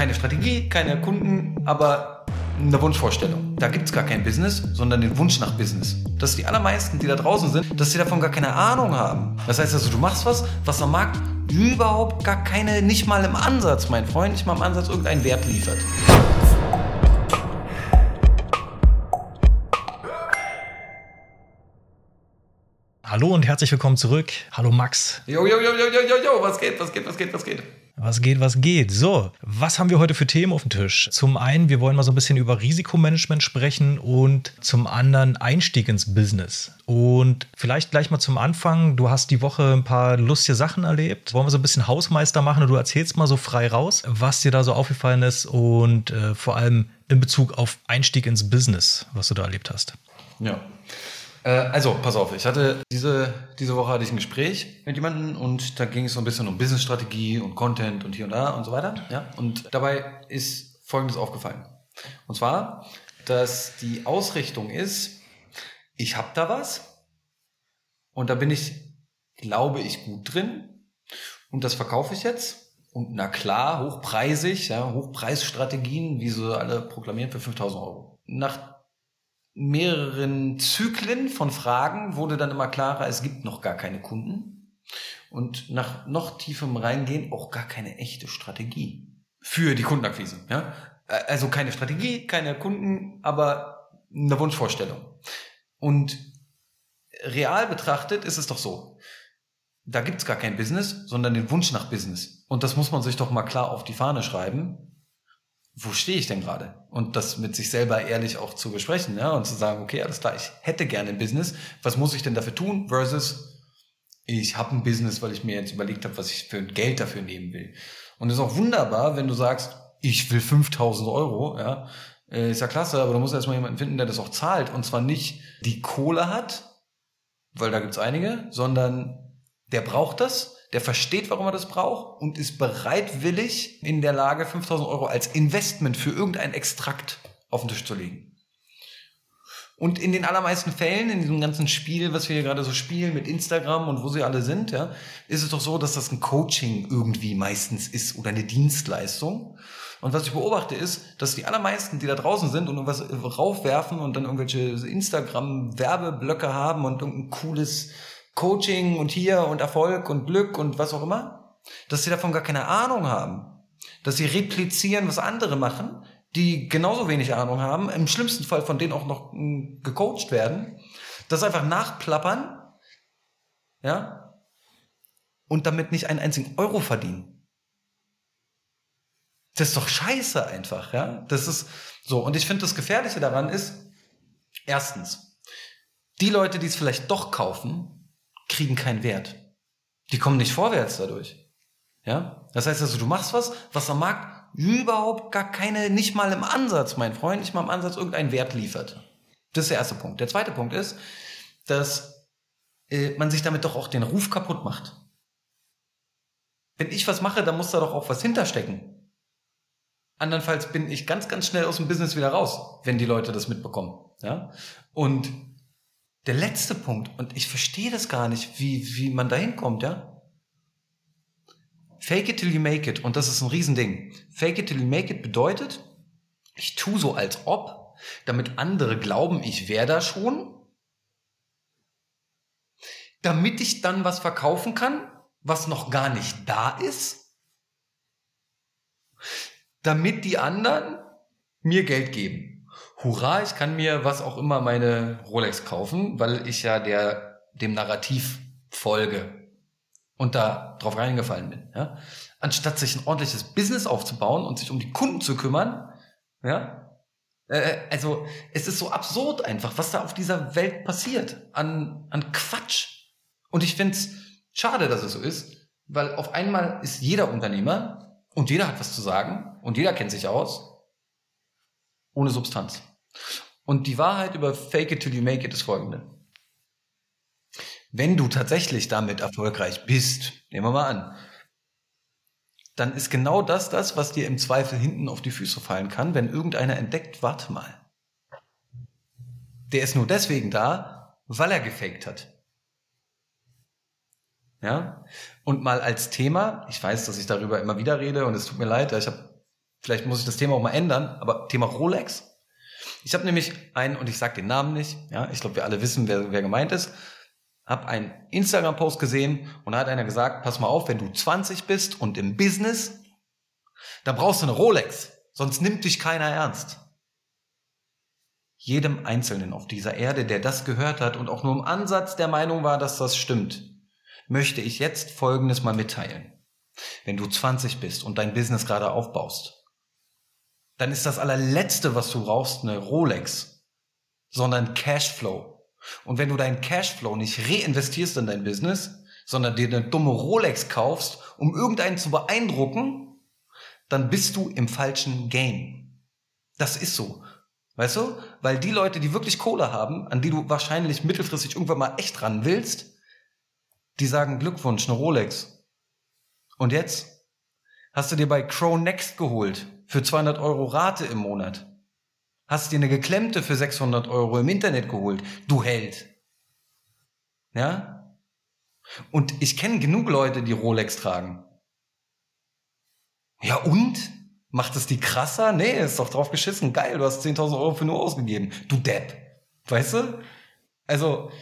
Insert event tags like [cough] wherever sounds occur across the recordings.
keine Strategie, keine Kunden, aber eine Wunschvorstellung. Da gibt's gar kein Business, sondern den Wunsch nach Business. Dass die allermeisten, die da draußen sind, dass sie davon gar keine Ahnung haben. Das heißt also, du machst was, was am Markt überhaupt gar keine, nicht mal im Ansatz, mein Freund, nicht mal im Ansatz irgendeinen Wert liefert. Hallo und herzlich willkommen zurück. Hallo Max. Jo, jo, jo, jo, jo, jo, jo, was geht, was geht, was geht, was geht? Was geht, was geht? So, was haben wir heute für Themen auf dem Tisch? Zum einen, wir wollen mal so ein bisschen über Risikomanagement sprechen und zum anderen Einstieg ins Business. Und vielleicht gleich mal zum Anfang, du hast die Woche ein paar lustige Sachen erlebt. Wollen wir so ein bisschen Hausmeister machen und du erzählst mal so frei raus, was dir da so aufgefallen ist und äh, vor allem in Bezug auf Einstieg ins Business, was du da erlebt hast. Ja. Äh, also, pass auf, ich hatte diese, diese Woche hatte ich ein Gespräch mit jemandem und da ging es so ein bisschen um Businessstrategie und Content und hier und da und so weiter. Ja? Und dabei ist Folgendes aufgefallen. Und zwar, dass die Ausrichtung ist, ich habe da was und da bin ich, glaube ich, gut drin und das verkaufe ich jetzt. Und na klar, hochpreisig, ja, Hochpreisstrategien, wie sie alle proklamieren, für 5000 Euro. Nach mehreren Zyklen von Fragen wurde dann immer klarer, es gibt noch gar keine Kunden und nach noch tiefem Reingehen auch gar keine echte Strategie für die Kundenakquise. Ja? Also keine Strategie, keine Kunden, aber eine Wunschvorstellung. Und real betrachtet ist es doch so, da gibt's gar kein Business, sondern den Wunsch nach Business. Und das muss man sich doch mal klar auf die Fahne schreiben wo stehe ich denn gerade? Und das mit sich selber ehrlich auch zu besprechen, ja, und zu sagen, okay, alles klar, ich hätte gerne ein Business, was muss ich denn dafür tun? Versus, ich habe ein Business, weil ich mir jetzt überlegt habe, was ich für Geld dafür nehmen will. Und es ist auch wunderbar, wenn du sagst, ich will 5000 Euro, ja, äh, ist ja klasse, aber du musst erstmal jemanden finden, der das auch zahlt. Und zwar nicht die Kohle hat, weil da gibt's einige, sondern der braucht das der versteht, warum er das braucht und ist bereitwillig in der Lage, 5000 Euro als Investment für irgendein Extrakt auf den Tisch zu legen. Und in den allermeisten Fällen, in diesem ganzen Spiel, was wir hier gerade so spielen mit Instagram und wo sie alle sind, ja, ist es doch so, dass das ein Coaching irgendwie meistens ist oder eine Dienstleistung. Und was ich beobachte ist, dass die allermeisten, die da draußen sind und irgendwas raufwerfen und dann irgendwelche Instagram-Werbeblöcke haben und irgendein cooles Coaching und hier und Erfolg und Glück und was auch immer, dass sie davon gar keine Ahnung haben. Dass sie replizieren, was andere machen, die genauso wenig Ahnung haben, im schlimmsten Fall von denen auch noch hm, gecoacht werden, das einfach nachplappern, ja, und damit nicht einen einzigen Euro verdienen. Das ist doch scheiße einfach, ja. Das ist so. Und ich finde, das Gefährliche daran ist, erstens, die Leute, die es vielleicht doch kaufen, kriegen keinen Wert. Die kommen nicht vorwärts dadurch. Ja? Das heißt also, du machst was, was am Markt überhaupt gar keine, nicht mal im Ansatz, mein Freund, nicht mal im Ansatz irgendeinen Wert liefert. Das ist der erste Punkt. Der zweite Punkt ist, dass äh, man sich damit doch auch den Ruf kaputt macht. Wenn ich was mache, dann muss da doch auch was hinterstecken. Andernfalls bin ich ganz, ganz schnell aus dem Business wieder raus, wenn die Leute das mitbekommen. Ja? Und der letzte Punkt, und ich verstehe das gar nicht, wie, wie man da hinkommt, ja? Fake it till you make it, und das ist ein Riesending. Fake it till you make it bedeutet, ich tu so als ob, damit andere glauben, ich wäre da schon, damit ich dann was verkaufen kann, was noch gar nicht da ist, damit die anderen mir Geld geben hurra, ich kann mir was auch immer meine Rolex kaufen, weil ich ja der, dem Narrativ folge und da drauf reingefallen bin, ja. Anstatt sich ein ordentliches Business aufzubauen und sich um die Kunden zu kümmern, ja. Äh, also, es ist so absurd einfach, was da auf dieser Welt passiert an, an Quatsch. Und ich finde es schade, dass es so ist, weil auf einmal ist jeder Unternehmer und jeder hat was zu sagen und jeder kennt sich aus, ohne Substanz. Und die Wahrheit über Fake it till you make it ist folgende. Wenn du tatsächlich damit erfolgreich bist, nehmen wir mal an, dann ist genau das das, was dir im Zweifel hinten auf die Füße fallen kann, wenn irgendeiner entdeckt, warte mal. Der ist nur deswegen da, weil er gefaked hat. Ja? Und mal als Thema, ich weiß, dass ich darüber immer wieder rede und es tut mir leid, ich habe Vielleicht muss ich das Thema auch mal ändern, aber Thema Rolex. Ich habe nämlich einen, und ich sage den Namen nicht, ja, ich glaube, wir alle wissen, wer, wer gemeint ist, habe einen Instagram-Post gesehen und da hat einer gesagt, pass mal auf, wenn du 20 bist und im Business, dann brauchst du eine Rolex, sonst nimmt dich keiner ernst. Jedem Einzelnen auf dieser Erde, der das gehört hat und auch nur im Ansatz der Meinung war, dass das stimmt, möchte ich jetzt Folgendes mal mitteilen. Wenn du 20 bist und dein Business gerade aufbaust, dann ist das allerletzte, was du brauchst, eine Rolex, sondern Cashflow. Und wenn du deinen Cashflow nicht reinvestierst in dein Business, sondern dir eine dumme Rolex kaufst, um irgendeinen zu beeindrucken, dann bist du im falschen Game. Das ist so. Weißt du? Weil die Leute, die wirklich Kohle haben, an die du wahrscheinlich mittelfristig irgendwann mal echt ran willst, die sagen Glückwunsch, eine Rolex. Und jetzt hast du dir bei Crow Next geholt für 200 Euro Rate im Monat. Hast dir eine geklemmte für 600 Euro im Internet geholt. Du Held. Ja? Und ich kenne genug Leute, die Rolex tragen. Ja und? Macht es die krasser? Nee, ist doch drauf geschissen. Geil, du hast 10.000 Euro für nur ausgegeben. Du Depp. Weißt du? Also,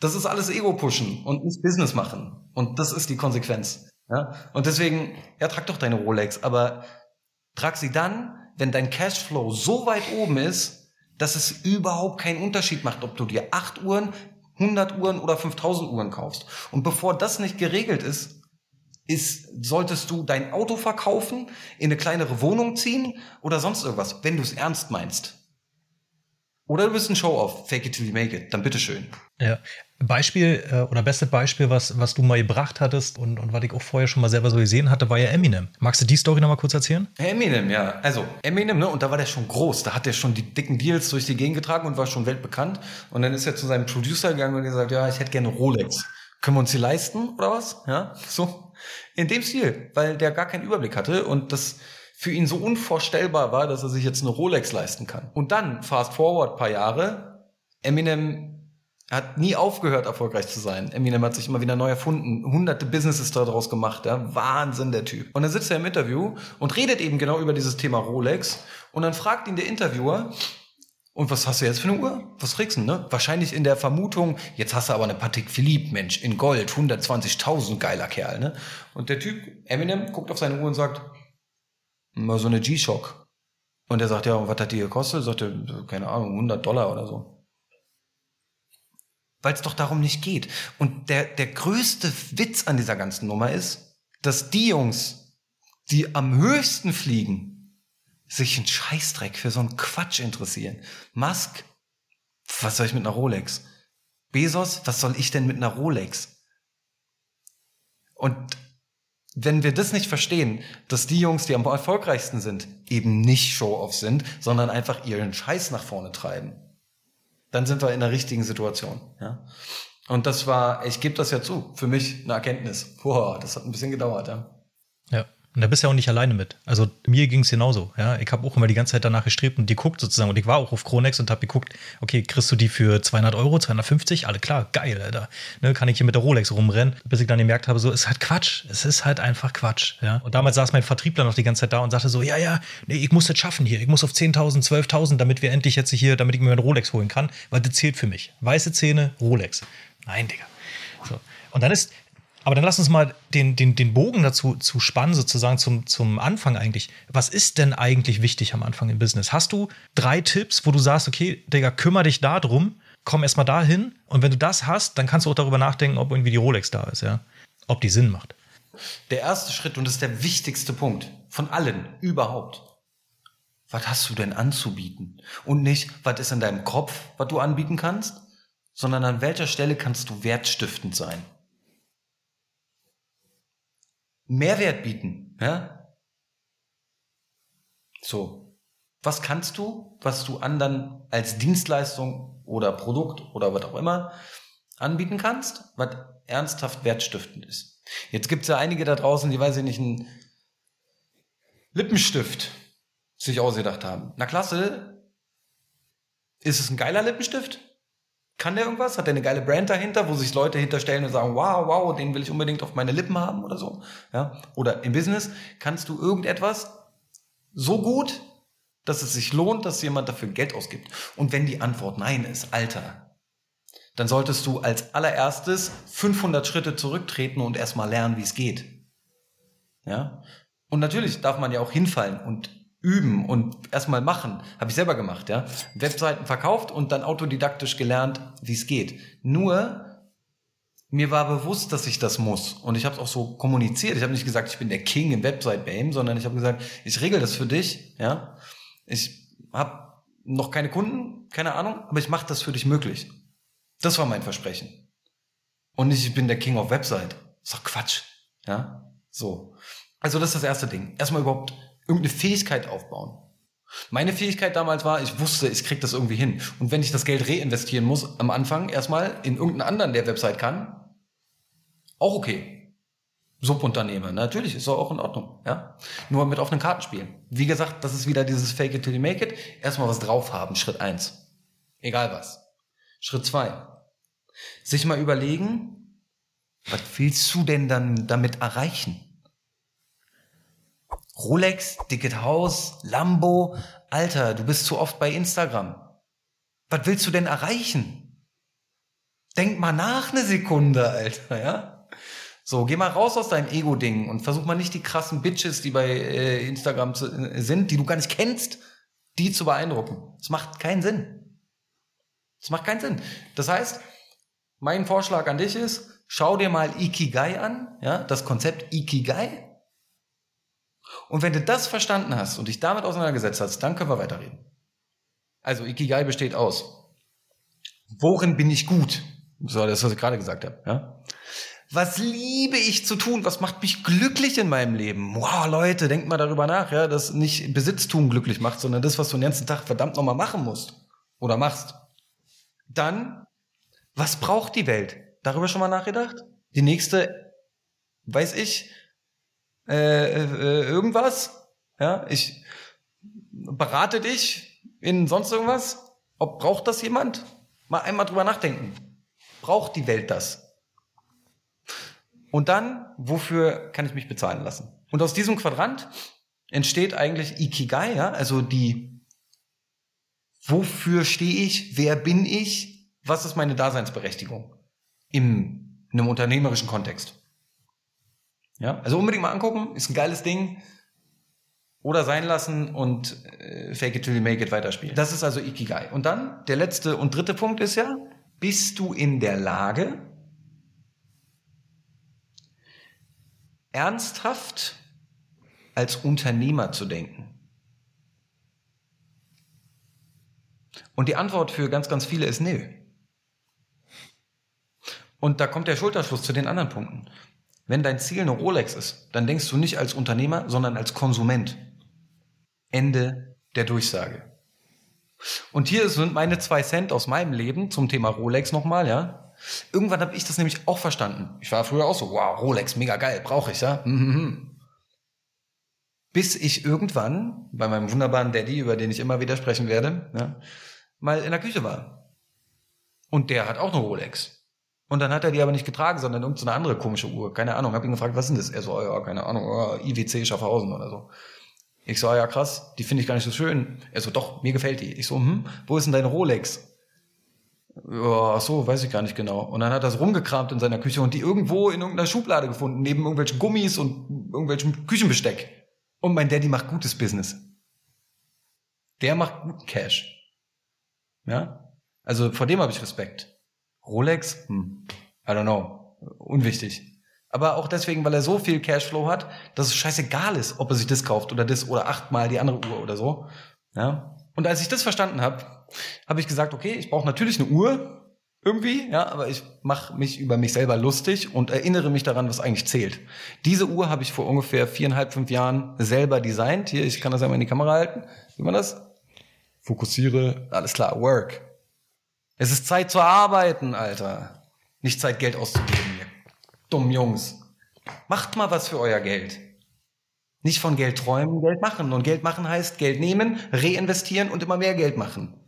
das ist alles Ego-Pushen und nicht Business machen. Und das ist die Konsequenz. Ja? Und deswegen, ja, trag doch deine Rolex, aber Trag sie dann, wenn dein Cashflow so weit oben ist, dass es überhaupt keinen Unterschied macht, ob du dir 8 Uhren, 100 Uhren oder 5000 Uhren kaufst. Und bevor das nicht geregelt ist, ist, solltest du dein Auto verkaufen, in eine kleinere Wohnung ziehen oder sonst irgendwas, wenn du es ernst meinst. Oder du bist ein Show-off, fake it till you make it, dann bitteschön. Ja, Beispiel äh, oder beste Beispiel, was, was du mal gebracht hattest und, und was ich auch vorher schon mal selber so gesehen hatte, war ja Eminem. Magst du die Story nochmal kurz erzählen? Eminem, ja. Also Eminem, ne, und da war der schon groß. Da hat er schon die dicken Deals durch die Gegend getragen und war schon weltbekannt. Und dann ist er zu seinem Producer gegangen und gesagt, ja, ich hätte gerne Rolex. Können wir uns die leisten oder was? Ja, so. In dem Stil, weil der gar keinen Überblick hatte und das für ihn so unvorstellbar war, dass er sich jetzt eine Rolex leisten kann. Und dann, fast forward paar Jahre, Eminem hat nie aufgehört, erfolgreich zu sein. Eminem hat sich immer wieder neu erfunden, hunderte Businesses daraus gemacht. Ja? Wahnsinn, der Typ. Und dann sitzt er im Interview und redet eben genau über dieses Thema Rolex. Und dann fragt ihn der Interviewer, und was hast du jetzt für eine Uhr? Was kriegst du, ne? Wahrscheinlich in der Vermutung, jetzt hast du aber eine Patek Philippe, Mensch, in Gold, 120.000, geiler Kerl, ne? Und der Typ, Eminem, guckt auf seine Uhr und sagt, mal so eine G-Shock. Und er sagt, ja, was hat die gekostet? Sagt er, keine Ahnung, 100 Dollar oder so weil es doch darum nicht geht. Und der, der größte Witz an dieser ganzen Nummer ist, dass die Jungs, die am höchsten fliegen, sich einen Scheißdreck für so einen Quatsch interessieren. Musk, was soll ich mit einer Rolex? Bezos, was soll ich denn mit einer Rolex? Und wenn wir das nicht verstehen, dass die Jungs, die am erfolgreichsten sind, eben nicht Show-off sind, sondern einfach ihren Scheiß nach vorne treiben, dann sind wir in der richtigen Situation. Ja? Und das war, ich gebe das ja zu, für mich eine Erkenntnis. Boah, das hat ein bisschen gedauert, ja. Ja. Und da bist du ja auch nicht alleine mit. Also mir ging es genauso. Ja, ich habe auch immer die ganze Zeit danach gestrebt und die guckt sozusagen. Und ich war auch auf Kronex und habe geguckt, okay, kriegst du die für 200 Euro, 250? Alle klar, geil, Alter. Ne, kann ich hier mit der Rolex rumrennen, bis ich dann gemerkt habe, so ist halt Quatsch. Es ist halt einfach Quatsch. Ja. Und damals saß mein Vertriebler noch die ganze Zeit da und sagte so, ja, ja, nee, ich muss das schaffen hier. Ich muss auf 10.000, 12.000, damit wir endlich jetzt hier, damit ich mir eine Rolex holen kann, weil das zählt für mich. Weiße Zähne, Rolex. Nein, Digga. So. Und dann ist, aber dann lass uns mal den, den, den Bogen dazu zu spannen, sozusagen zum, zum Anfang eigentlich. Was ist denn eigentlich wichtig am Anfang im Business? Hast du drei Tipps, wo du sagst, okay, Digga, kümmere dich darum, komm erstmal dahin und wenn du das hast, dann kannst du auch darüber nachdenken, ob irgendwie die Rolex da ist, ja? Ob die Sinn macht. Der erste Schritt und das ist der wichtigste Punkt von allen überhaupt. Was hast du denn anzubieten? Und nicht, was ist in deinem Kopf, was du anbieten kannst, sondern an welcher Stelle kannst du wertstiftend sein? Mehrwert bieten. Ja? So. Was kannst du, was du anderen als Dienstleistung oder Produkt oder was auch immer anbieten kannst, was ernsthaft wertstiftend ist? Jetzt gibt es ja einige da draußen, die, weiß ich nicht, einen Lippenstift sich ausgedacht haben. Na klasse, ist es ein geiler Lippenstift? Kann der irgendwas? Hat der eine geile Brand dahinter, wo sich Leute hinterstellen und sagen, wow, wow, den will ich unbedingt auf meine Lippen haben oder so? Ja? Oder im Business kannst du irgendetwas, so gut, dass es sich lohnt, dass jemand dafür Geld ausgibt? Und wenn die Antwort nein ist, Alter, dann solltest du als allererstes 500 Schritte zurücktreten und erstmal lernen, wie es geht. Ja? Und natürlich darf man ja auch hinfallen und üben und erstmal machen. Habe ich selber gemacht, ja. Webseiten verkauft und dann autodidaktisch gelernt, wie es geht. Nur mir war bewusst, dass ich das muss. Und ich habe es auch so kommuniziert. Ich habe nicht gesagt, ich bin der King im Website-Game, sondern ich habe gesagt, ich regel das für dich, ja. Ich habe noch keine Kunden, keine Ahnung, aber ich mache das für dich möglich. Das war mein Versprechen. Und nicht, ich bin der King of Website. Das ist doch Quatsch. Ja, so. Also das ist das erste Ding. Erstmal überhaupt irgendeine Fähigkeit aufbauen. Meine Fähigkeit damals war, ich wusste, ich krieg das irgendwie hin. Und wenn ich das Geld reinvestieren muss, am Anfang erstmal in irgendeinen anderen, der Website kann, auch okay. Subunternehmer, natürlich, ist auch in Ordnung, ja. Nur mit offenen Karten spielen. Wie gesagt, das ist wieder dieses Fake it till you make it. Erstmal was drauf haben, Schritt eins. Egal was. Schritt zwei. Sich mal überlegen, was willst du denn dann damit erreichen? Rolex, dicket Haus, Lambo, Alter, du bist zu oft bei Instagram. Was willst du denn erreichen? Denk mal nach eine Sekunde, Alter, ja? So, geh mal raus aus deinem Ego-Ding und versuch mal nicht die krassen Bitches, die bei äh, Instagram zu, äh, sind, die du gar nicht kennst, die zu beeindrucken. Das macht keinen Sinn. Das macht keinen Sinn. Das heißt, mein Vorschlag an dich ist, schau dir mal Ikigai an, ja, das Konzept Ikigai. Und wenn du das verstanden hast und dich damit auseinandergesetzt hast, dann können wir weiterreden. Also Ikigai besteht aus. Worin bin ich gut? So, das, was ich gerade gesagt habe. Ja? Was liebe ich zu tun? Was macht mich glücklich in meinem Leben? Wow, Leute, denkt mal darüber nach, ja, dass nicht Besitztum glücklich macht, sondern das, was du den ganzen Tag verdammt nochmal machen musst oder machst. Dann was braucht die Welt? Darüber schon mal nachgedacht? Die nächste, weiß ich, äh, äh, irgendwas? Ja, ich berate dich in sonst irgendwas? Ob braucht das jemand? Mal einmal drüber nachdenken. Braucht die Welt das? Und dann, wofür kann ich mich bezahlen lassen? Und aus diesem Quadrant entsteht eigentlich Ikigai, ja, also die, wofür stehe ich, wer bin ich, was ist meine Daseinsberechtigung im, in einem unternehmerischen Kontext? Ja, also unbedingt mal angucken, ist ein geiles Ding. Oder sein lassen und äh, fake it till you make it weiterspielen. Das ist also Ikigai. Und dann, der letzte und dritte Punkt ist ja, bist du in der Lage, ernsthaft als Unternehmer zu denken? Und die Antwort für ganz, ganz viele ist nö. Und da kommt der Schulterschluss zu den anderen Punkten. Wenn dein Ziel eine Rolex ist, dann denkst du nicht als Unternehmer, sondern als Konsument. Ende der Durchsage. Und hier sind meine zwei Cent aus meinem Leben zum Thema Rolex nochmal, ja. Irgendwann habe ich das nämlich auch verstanden. Ich war früher auch so, wow, Rolex, mega geil, brauche ich, ja. Mhm. Bis ich irgendwann bei meinem wunderbaren Daddy, über den ich immer wieder sprechen werde, ja, mal in der Küche war. Und der hat auch eine Rolex. Und dann hat er die aber nicht getragen, sondern irgendeine andere komische Uhr. Keine Ahnung. Hab ihn gefragt, was denn das? Er so, oh, ja, keine Ahnung, oh, IWC Schaffhausen oder so. Ich so, ah, ja krass, die finde ich gar nicht so schön. Er so, doch, mir gefällt die. Ich so, hm, wo ist denn deine Rolex? Ja, ach so, weiß ich gar nicht genau. Und dann hat er es rumgekramt in seiner Küche und die irgendwo in irgendeiner Schublade gefunden, neben irgendwelchen Gummis und irgendwelchen Küchenbesteck. Und mein Daddy macht gutes Business. Der macht guten Cash. Ja? Also vor dem habe ich Respekt. Rolex? Hm. I don't know. Unwichtig. Aber auch deswegen, weil er so viel Cashflow hat, dass es scheißegal ist, ob er sich das kauft oder das oder achtmal die andere Uhr oder so. Ja. Und als ich das verstanden habe, habe ich gesagt, okay, ich brauche natürlich eine Uhr irgendwie, ja, aber ich mache mich über mich selber lustig und erinnere mich daran, was eigentlich zählt. Diese Uhr habe ich vor ungefähr viereinhalb, fünf Jahren selber designt. Hier, ich kann das einmal in die Kamera halten. Wie man das? Fokussiere. Alles klar, Work. Es ist Zeit zu arbeiten, Alter. Nicht Zeit, Geld auszugeben, ihr dummen Jungs. Macht mal was für euer Geld. Nicht von Geld träumen, Geld machen. Und Geld machen heißt Geld nehmen, reinvestieren und immer mehr Geld machen.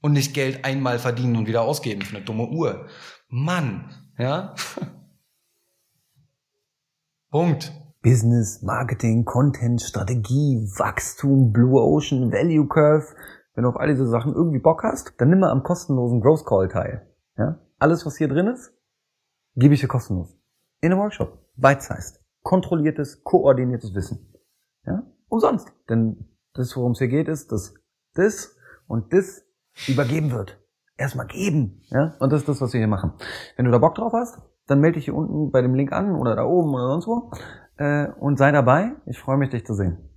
Und nicht Geld einmal verdienen und wieder ausgeben für eine dumme Uhr. Mann, ja? [laughs] Punkt. Business, Marketing, Content, Strategie, Wachstum, Blue Ocean, Value Curve. Wenn du auf all diese Sachen irgendwie Bock hast, dann nimm mal am kostenlosen Growth Call teil. Ja? Alles, was hier drin ist, gebe ich dir kostenlos. In einem Workshop. Bite-sized. Kontrolliertes, koordiniertes Wissen. Ja? Umsonst. Denn das, worum es hier geht, ist, dass das und das übergeben wird. Erstmal geben. Ja? Und das ist das, was wir hier machen. Wenn du da Bock drauf hast, dann melde dich hier unten bei dem Link an oder da oben oder sonst wo äh, und sei dabei. Ich freue mich, dich zu sehen.